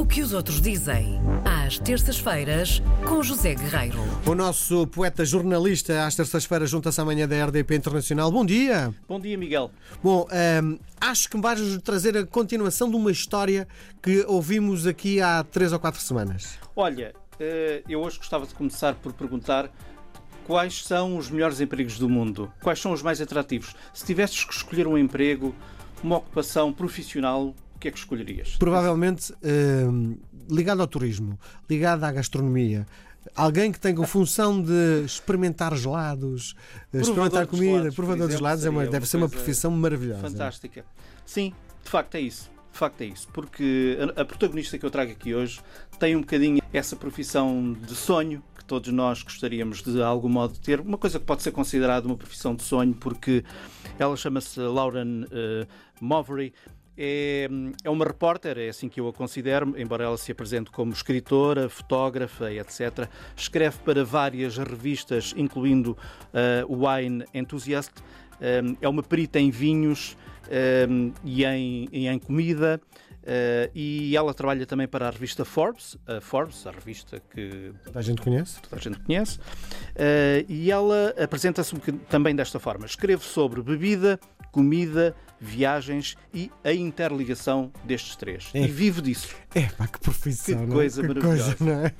O que os outros dizem, às terças-feiras, com José Guerreiro. O nosso poeta jornalista, às terças-feiras, junta-se amanhã da RDP Internacional. Bom dia! Bom dia, Miguel. Bom, hum, acho que me vais trazer a continuação de uma história que ouvimos aqui há três ou quatro semanas. Olha, eh, eu hoje gostava de começar por perguntar quais são os melhores empregos do mundo? Quais são os mais atrativos? Se tivesses que escolher um emprego, uma ocupação profissional, que é que escolherias? Provavelmente hum, ligado ao turismo, ligado à gastronomia. Alguém que tenha a função de experimentar gelados, experimentar de comida, gelados, provador de gelados, é uma- deve ser uma profissão maravilhosa. Fantástica. Sim, de facto é isso. De facto é isso. Porque a, a protagonista que eu trago aqui hoje tem um bocadinho essa profissão de sonho que todos nós gostaríamos de algum modo ter. Uma coisa que pode ser considerada uma profissão de sonho porque ela chama-se Lauren eh, Movery. É, é uma repórter, é assim que eu a considero, embora ela se apresente como escritora, fotógrafa, etc. Escreve para várias revistas, incluindo eh, o Wine Enthusiast. Eh, é uma perita em vinhos eh, e em, e em comida. Eh, e ela trabalha também para a revista Forbes, a Forbes, a revista que Toda a gente conhece? toda a gente conhece, eh, e ela apresenta-se também desta forma. Escreve sobre bebida, comida, viagens e a interligação destes três. É. E vive disso. É pá, que profissão, Que não é? coisa que maravilhosa. coisa, não é?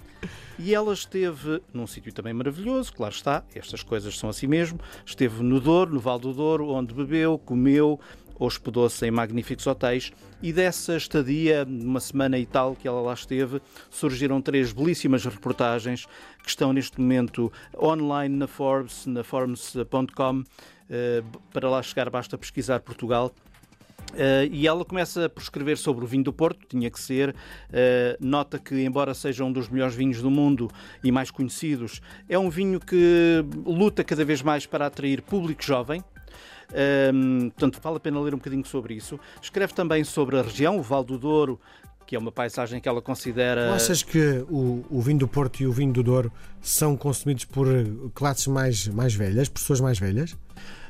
E ela esteve num sítio também maravilhoso, claro está, estas coisas são assim mesmo. Esteve no Douro, no Val do Douro, onde bebeu, comeu, hospedou-se em magníficos hotéis. E dessa estadia, uma semana e tal que ela lá esteve, surgiram três belíssimas reportagens que estão neste momento online na Forbes, na Forbes.com. Eh, Para lá chegar basta pesquisar Portugal Uh, e ela começa por escrever sobre o vinho do Porto, tinha que ser. Uh, nota que, embora seja um dos melhores vinhos do mundo e mais conhecidos, é um vinho que luta cada vez mais para atrair público jovem. Um, portanto, vale a pena ler um bocadinho sobre isso. Escreve também sobre a região, o Val do Douro, que é uma paisagem que ela considera. Tu achas que o, o vinho do Porto e o vinho do Douro são consumidos por classes mais, mais velhas, pessoas mais velhas?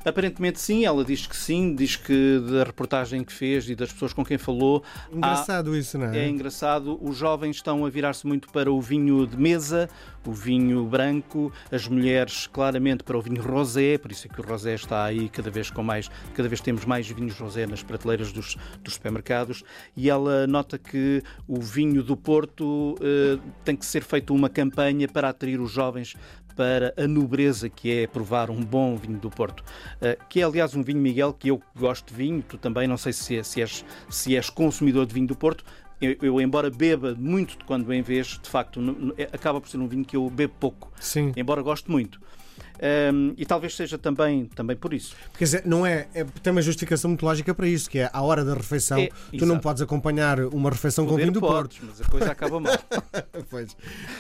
Aparentemente sim, ela diz que sim, diz que da reportagem que fez e das pessoas com quem falou. há- Engraçado isso, não é? É engraçado, os jovens estão a virar-se muito para o vinho de mesa, o vinho branco, as mulheres claramente para o vinho rosé, por isso é que o rosé está aí cada vez com mais, cada vez temos mais vinhos rosé nas prateleiras dos, dos supermercados, e ela nota que o vinho do Porto eh, tem que ser feito uma campanha para atrair os jovens para a nobreza que é provar um bom vinho do Porto, Eh, que é aliás um vinho, Miguel, que eu gosto de vinho, tu também, não sei se, é- se és, se és consumidor de vinho do Porto, eu, eu, embora beba muito de quando em vez, de facto, acaba por ser um vinho que eu bebo pouco, Sim. embora goste muito. Ahm, e talvez seja também, também por isso. Quer dizer, não é, é- Tem uma justificação muito lógica para isso, que é à hora da refeição. É, tu não exato. podes acompanhar uma refeição com Poder vinho do Porto. mas a coisa acaba mal. Pois.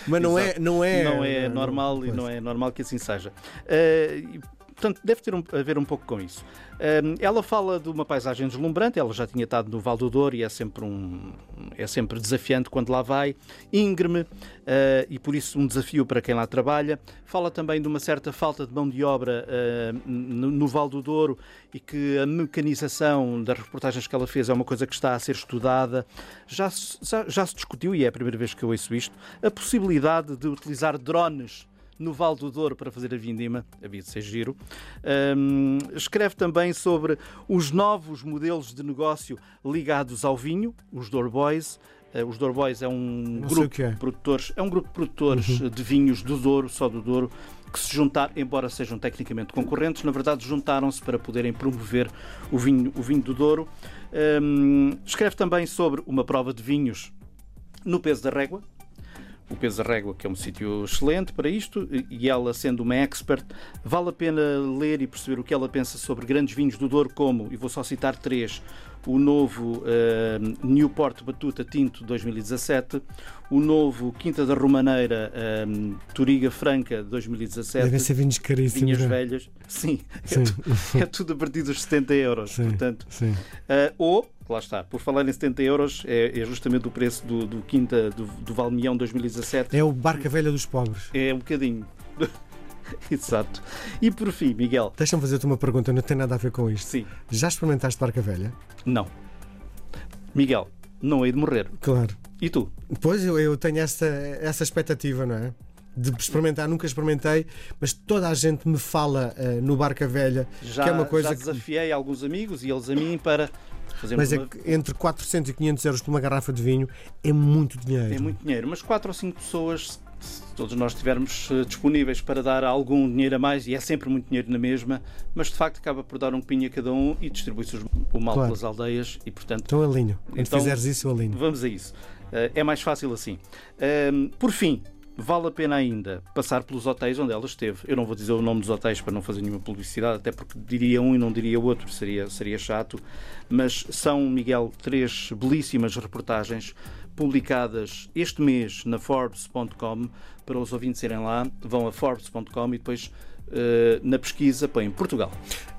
Mas não é, não é. não é normal e não é normal que assim seja. E, portanto, deve ter um, a ver um pouco com isso. Ah, ela fala de uma paisagem deslumbrante, ela já tinha estado no Val do Douro e é sempre, um, é sempre desafiante quando lá vai, íngreme ah, e por isso um desafio para quem lá trabalha. Fala também de uma certa falta de mão de obra ah, no, no Val do Douro e que a mecanização das reportagens que ela fez é uma coisa que está a ser estudada. Já, já, já se discutiu, e é a primeira vez que eu ouço isto, a possibilidade de utilizar drones no Val do Douro para fazer a vindima, havia de ser giro. Hum, escreve também sobre os novos modelos de negócio ligados ao vinho, os Douro Boys. Eh, Os Douro Boys é um grupo que é. de produtores, é um grupo de produtores de vinhos do Douro, só do Douro, que se juntaram, embora sejam tecnicamente concorrentes, na verdade juntaram-se para poderem promover o vinho, o vinho do Douro. Hum, escreve também sobre uma prova de vinhos no peso da régua. O Peso Régua, que é um sítio excelente para isto, e ela sendo uma expert, vale a pena ler e perceber o que ela pensa sobre grandes vinhos do Douro, como, e vou só citar três, o novo eh, Newport Batuta Tinto 2017, o novo Quinta da Romaneira eh, Turiga Franca 2017, Devem ser vinhos caríssimos. vinhas não é? velhas, sim, Sim. É, tu- é tudo a partir dos 70 euros, Sim. portanto, Sim. Uh, ou, lá está, por falar em 70 euros, é, é justamente o preço do, do Quinta do, do Valmião 2017. É o Barca Velha dos Pobres. É um bocadinho. Exato. E por fim, Miguel, Deixa-me fazer-te uma pergunta, não tem nada a ver com isto. sim, Já experimentaste Barca Velha? não. Miguel, não hei de morrer. Claro. E tu? Pois eu, eu tenho essa, essa expectativa, não é? De experimentar, nunca experimentei, mas toda a gente me fala uh, no Barca Velha, Já, que é uma coisa já que. desafiei alguns amigos e eles a mim para Mas é uma... que entre 400 e 500 euros por uma garrafa de vinho é muito dinheiro. É muito dinheiro, mas quatro ou cinco pessoas, se todos nós estivermos eh, disponíveis para dar algum dinheiro a mais, e é sempre muito dinheiro na mesma, mas de facto acaba por dar um pinho a cada um e distribui-se o mal Claro. pelas aldeias e, portanto, Então alinho. Quando Então- fizeres isso, alinho. vamos a isso. Eh, É mais fácil assim. Ehm, Por fim, vale a pena ainda passar pelos hotéis onde ela esteve. Eu não vou dizer o nome dos hotéis para não fazer nenhuma publicidade, até porque diria um e não diria outro, seria, seria chato. Mas são, Miguel, três belíssimas reportagens publicadas este mês na Forbes.com. Para os ouvintes irem lá, vão a Forbes.com e depois eh, na pesquisa põem Portugal.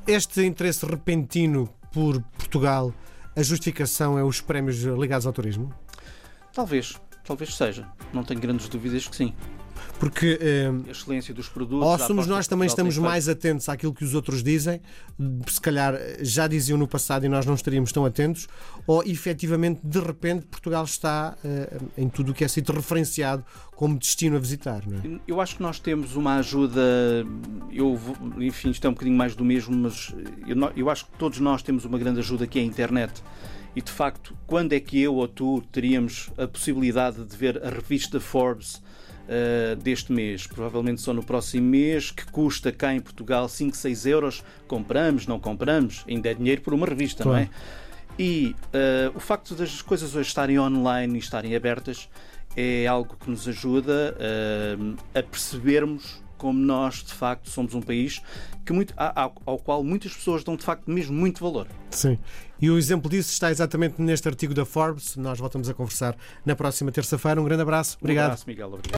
Este interesse repentino por Portugal, a justificação é os prémios ligados ao turismo? Talvez, talvez seja. Não tenho grandes dúvidas que sim. Porque eh, A excelência dos produtos. ou somos nós também estamos mais atentos àquilo que os outros dizem, se calhar já diziam no passado e nós não estaríamos tão atentos, ou efetivamente de repente Portugal está eh, em tudo o que é sido referenciado como destino a visitar, não é? Eu acho que nós temos uma ajuda. Eu, vou- enfim, isto é um bocadinho mais do mesmo, mas eu, eu acho que todos nós temos uma grande ajuda que é a internet. E de facto, quando é que eu ou tu teríamos a possibilidade de ver a revista Forbes eh, deste mês? Provavelmente só no próximo mês, que custa cá em Portugal 5, 6 euros. Compramos, não compramos? Ainda é dinheiro por uma revista, não é? E eh, o facto das coisas hoje estarem online e estarem abertas é algo que nos ajuda eh, a percebermos como nós, de facto, somos um país que muito, ao, ao qual muitas pessoas dão, de facto, mesmo muito valor. Sim. E o exemplo disso está exatamente neste artigo da Forbes. Nós voltamos a conversar na próxima terça-feira. Um grande abraço. Um Obrigado. abraço, Miguel. Obrigado.